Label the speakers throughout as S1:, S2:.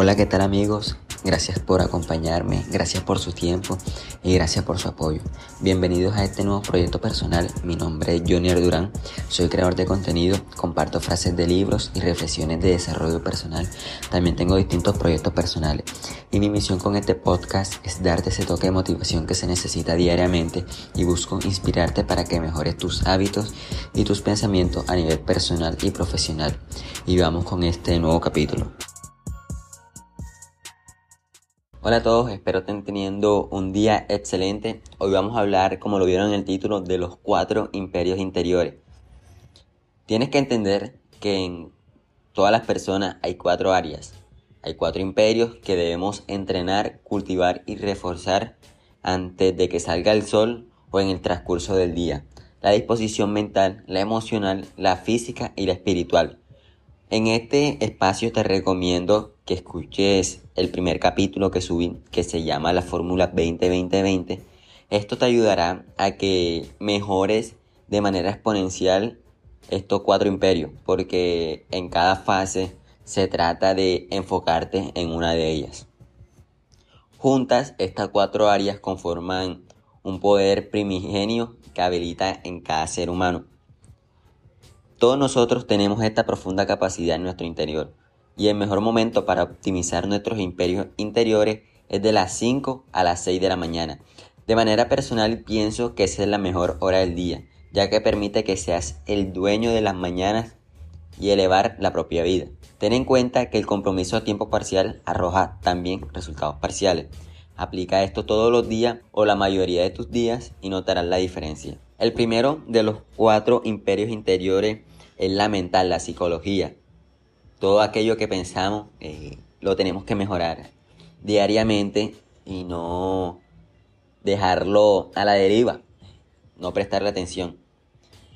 S1: Hola, ¿qué tal amigos? Gracias por acompañarme, gracias por su tiempo y gracias por su apoyo. Bienvenidos a este nuevo proyecto personal. Mi nombre es Junior Durán, soy creador de contenido, comparto frases de libros y reflexiones de desarrollo personal. También tengo distintos proyectos personales y mi misión con este podcast es darte ese toque de motivación que se necesita diariamente y busco inspirarte para que mejores tus hábitos y tus pensamientos a nivel personal y profesional. Y vamos con este nuevo capítulo. Hola a todos, espero estén teniendo un día excelente. Hoy vamos a hablar, como lo vieron en el título, de los cuatro imperios interiores. Tienes que entender que en todas las personas hay cuatro áreas. Hay cuatro imperios que debemos entrenar, cultivar y reforzar antes de que salga el sol o en el transcurso del día. La disposición mental, la emocional, la física y la espiritual. En este espacio te recomiendo que escuches el primer capítulo que subí, que se llama la Fórmula 20-20-20. Esto te ayudará a que mejores de manera exponencial estos cuatro imperios, porque en cada fase se trata de enfocarte en una de ellas. Juntas, estas cuatro áreas conforman un poder primigenio que habilita en cada ser humano. Todos nosotros tenemos esta profunda capacidad en nuestro interior y el mejor momento para optimizar nuestros imperios interiores es de las 5 a las 6 de la mañana. De manera personal pienso que esa es la mejor hora del día, ya que permite que seas el dueño de las mañanas y elevar la propia vida. Ten en cuenta que el compromiso a tiempo parcial arroja también resultados parciales. Aplica esto todos los días o la mayoría de tus días y notarás la diferencia. El primero de los cuatro imperios interiores es la mental, la psicología todo aquello que pensamos eh, lo tenemos que mejorar diariamente y no dejarlo a la deriva, no prestarle atención.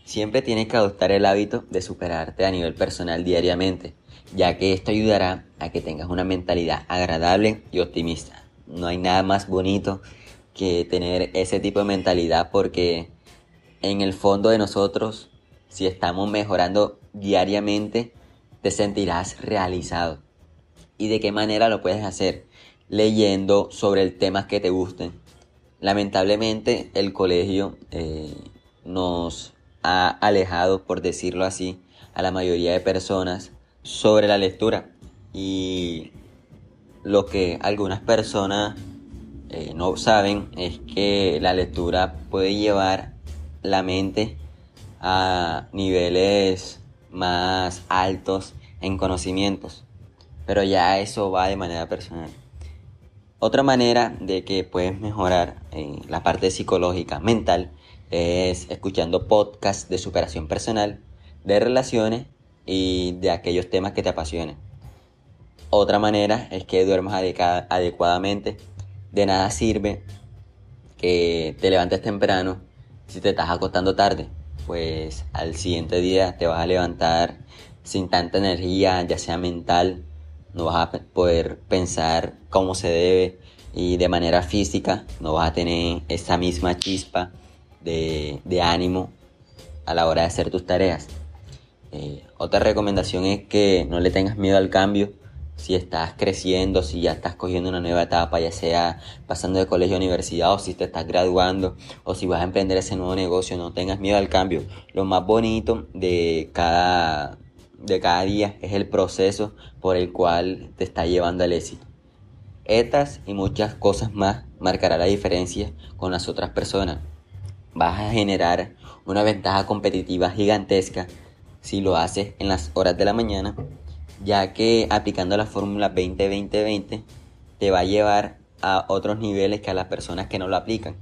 S1: Siempre tienes que adoptar el hábito de superarte a nivel personal diariamente, ya que esto ayudará a que tengas una mentalidad agradable y optimista. No hay nada más bonito que tener ese tipo de mentalidad porque en el fondo de nosotros, si estamos mejorando diariamente, te sentirás realizado. ¿Y de qué manera lo puedes hacer? Leyendo sobre el tema que te gusten. Lamentablemente el colegio eh, nos ha alejado, por decirlo así, a la mayoría de personas sobre la lectura. Y lo que algunas personas eh, no saben es que la lectura puede llevar la mente a niveles más altos en conocimientos. Pero ya eso va de manera personal. Otra manera de que puedes mejorar en la parte psicológica, mental, es escuchando podcasts de superación personal, de relaciones y de aquellos temas que te apasionen. Otra manera es que duermas adecuadamente. De nada sirve que te levantes temprano si te estás acostando tarde pues al siguiente día te vas a levantar sin tanta energía, ya sea mental, no vas a poder pensar como se debe y de manera física no vas a tener esa misma chispa de, ánimo a la hora de hacer tus tareas. Eh, otra recomendación es que no le tengas miedo al cambio, si estás creciendo, si ya estás cogiendo una nueva etapa, ya sea pasando de colegio a universidad o si te estás graduando o si vas a emprender ese nuevo negocio, no tengas miedo al cambio. Lo más bonito de cada, de cada día es el proceso por el cual te está llevando al éxito. Estas y muchas cosas más marcará la diferencia con las otras personas. Vas a generar una ventaja competitiva gigantesca si lo haces en las horas de la mañana ya que aplicando la fórmula 20-20-20 te va a llevar a otros niveles que a las personas que no lo aplican.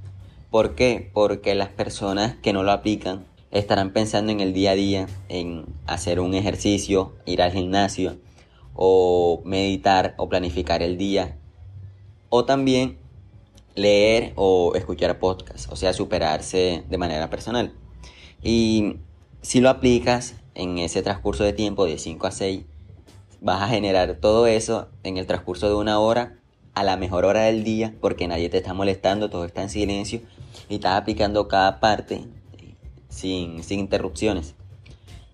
S1: ¿Por qué? Porque las personas que no lo aplican estarán pensando en el día a día, en hacer un ejercicio, ir al gimnasio, o meditar o planificar el día, o también leer o escuchar podcasts, o sea, superarse de manera personal. Y si lo aplicas en ese transcurso de tiempo de 5 a 6, vas a generar todo eso en el transcurso de una hora a la mejor hora del día porque nadie te está molestando, todo está en silencio y estás aplicando cada parte sin, sin interrupciones.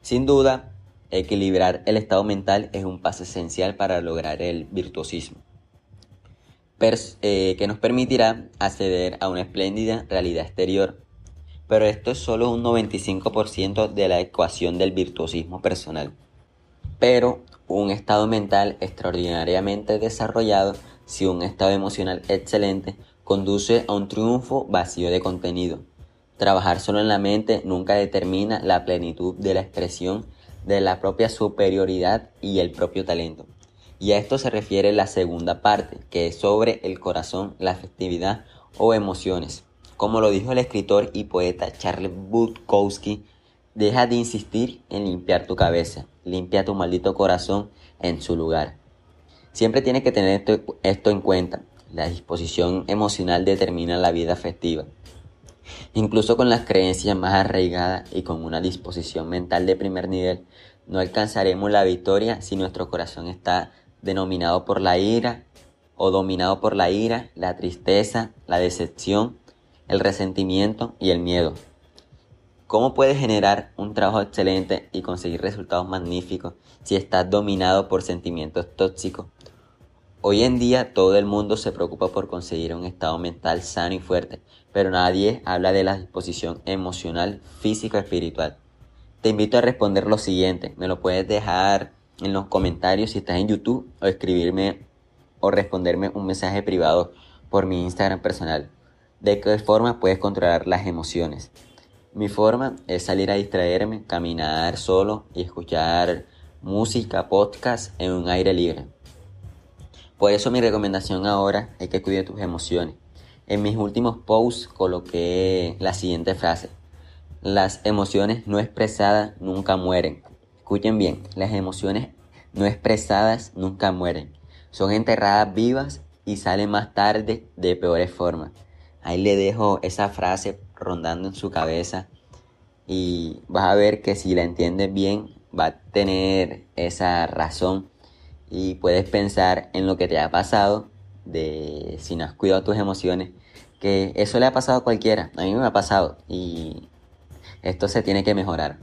S1: Sin duda, Equilibrar el estado mental es un paso esencial para lograr el virtuosismo, eh, que nos permitirá acceder a una espléndida realidad exterior. Pero esto es solo un 95% de la ecuación del virtuosismo personal. Pero un estado mental extraordinariamente desarrollado, si un estado emocional excelente, conduce a un triunfo vacío de contenido. Trabajar solo en la mente nunca determina la plenitud de la expresión de la propia superioridad y el propio talento. Y a esto se refiere la segunda parte, que es sobre el corazón, la afectividad o emociones. Como lo dijo el escritor y poeta Charles Bukowski, deja de insistir en limpiar tu cabeza, limpia tu maldito corazón en su lugar. Siempre tienes que tener esto, en cuenta. La disposición emocional determina la vida afectiva. Incluso con las creencias más arraigadas y con una disposición mental de primer nivel, no alcanzaremos la victoria si nuestro corazón está denominado por la ira o dominado por la ira, la tristeza, la decepción, el resentimiento y el miedo. ¿Cómo puedes generar un trabajo excelente y conseguir resultados magníficos si estás dominado por sentimientos tóxicos? Hoy en día todo el mundo se preocupa por conseguir un estado mental sano y fuerte, pero nadie habla de la disposición emocional, física, espiritual. Te invito a responder lo siguiente, me lo puedes dejar en los comentarios si estás en YouTube o escribirme o responderme un mensaje privado por mi Instagram personal. ¿De qué forma puedes controlar las emociones? Mi forma es salir a distraerme, caminar solo y escuchar música, podcast en un aire libre. Por eso mi recomendación ahora es que cuide tus emociones. En mis últimos posts coloqué la siguiente frase. Las emociones no expresadas nunca mueren. Escuchen bien, las emociones no expresadas nunca mueren. Son enterradas vivas y salen más tarde de peores formas. Ahí le dejo esa frase rondando en su cabeza y vas a ver que si la entiendes bien va a tener esa razón y puedes pensar en lo que te ha pasado de si no has cuidado tus emociones que eso le ha pasado a cualquiera a mí me ha pasado y esto se tiene que mejorar.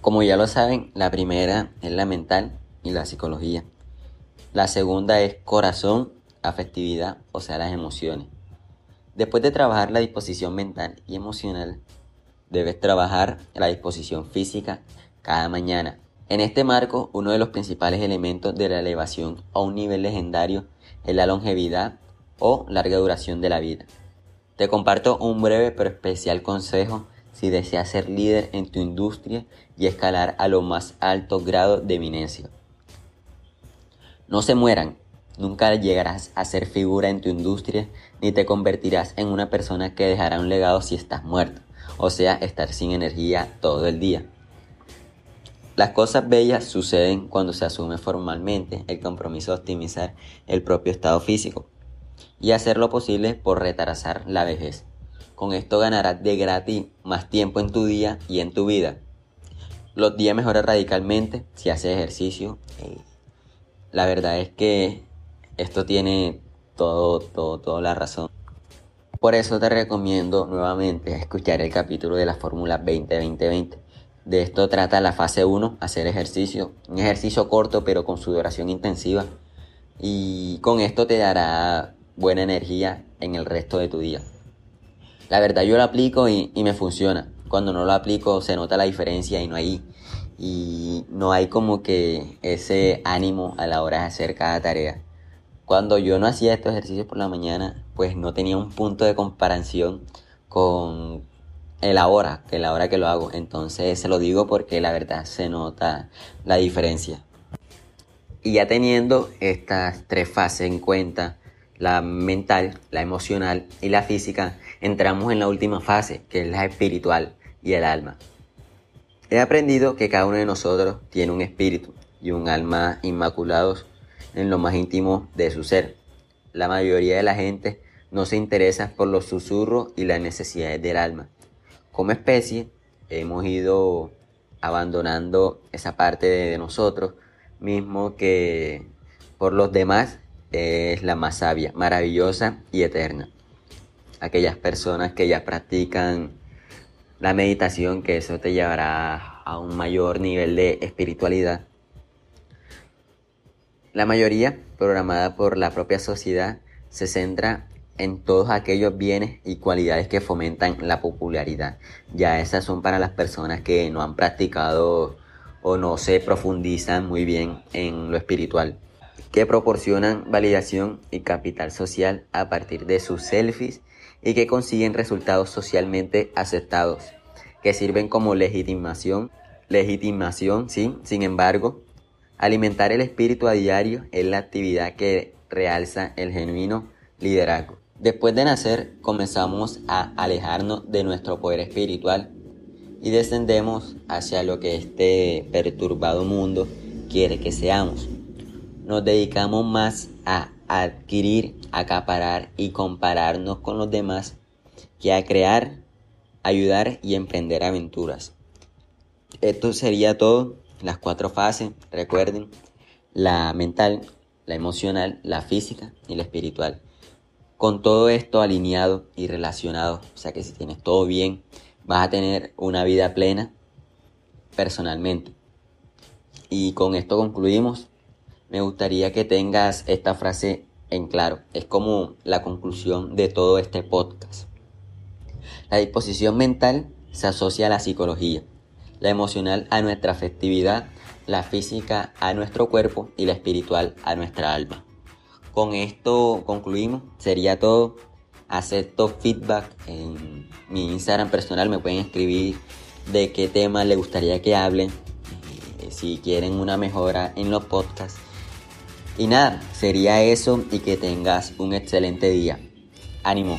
S1: Como ya lo saben la primera es la mental y la psicología. La segunda es corazón afectividad o sea las emociones después de trabajar la disposición mental y emocional Debes trabajar la disposición física cada mañana. En este marco, uno de los principales elementos de la elevación a un nivel legendario es la longevidad o larga duración de la vida. Te comparto un breve pero especial consejo si deseas ser líder en tu industria y escalar a los más altos grados de eminencia. No se mueran, nunca llegarás a ser figura en tu industria ni te convertirás en una persona que dejará un legado si estás muerto o sea, estar sin energía todo el día. Las cosas bellas suceden cuando se asume formalmente el compromiso de optimizar el propio estado físico y hacer lo posible por retrasar la vejez. Con esto ganarás de gratis más tiempo en tu día y en tu vida. Los días mejoran radicalmente si haces ejercicio. La verdad es que esto tiene todo, todo, toda la razón. Por eso te recomiendo nuevamente escuchar el capítulo de la Fórmula 20-20-20. De esto trata la fase 1, hacer ejercicio. Un ejercicio corto pero con sudoración intensiva. Y con esto te dará buena energía en el resto de tu día. La verdad yo lo aplico y, y me funciona. Cuando no lo aplico se nota la diferencia y no hay, y no hay como que ese ánimo a la hora de hacer cada tarea. Cuando yo no hacía estos ejercicios por la mañana, pues no tenía un punto de comparación con el ahora, que la hora que lo hago. Entonces se lo digo porque la verdad se nota la diferencia. Y ya teniendo estas tres fases en cuenta, la mental, la emocional y la física, entramos en la última fase, que es la espiritual y el alma. He aprendido que cada uno de nosotros tiene un espíritu y un alma inmaculados en lo más íntimo de su ser. La mayoría de la gente no se interesa por los susurros y las necesidades del alma. Como especie, hemos ido abandonando esa parte de nosotros mismo que por los demás es la más sabia, maravillosa y eterna. Aquellas personas que ya practican la meditación, que eso te llevará a un mayor nivel de espiritualidad. La mayoría, programada por la propia sociedad, se centra en todos aquellos bienes y cualidades que fomentan la popularidad. Ya esas son para las personas que no han practicado o no se profundizan muy bien en lo espiritual, que proporcionan validación y capital social a partir de sus selfies y que consiguen resultados socialmente aceptados, que sirven como legitimación, legitimación, sí, sin embargo, alimentar el espíritu a diario es la actividad que realza el genuino liderazgo. Después de nacer, comenzamos a alejarnos de nuestro poder espiritual y descendemos hacia lo que este perturbado mundo quiere que seamos. Nos dedicamos más a adquirir, acaparar y compararnos con los demás que a crear, ayudar y emprender aventuras. Esto sería todo, las cuatro fases, recuerden, la mental, la emocional, la física y la espiritual. Con todo esto alineado y relacionado, o sea que si tienes todo bien, vas a tener una vida plena personalmente. Y con esto concluimos. Me gustaría que tengas esta frase en claro. Es como la conclusión de todo este podcast. La disposición mental se asocia a la psicología, la emocional a nuestra afectividad, la física a nuestro cuerpo y la espiritual a nuestra alma. Con esto concluimos. Sería todo. Acepto feedback en mi Instagram personal. Me pueden escribir de qué tema les gustaría que hablen. Eh, si quieren una mejora en los podcasts. Y nada, sería eso y que tengas un excelente día. Ánimo.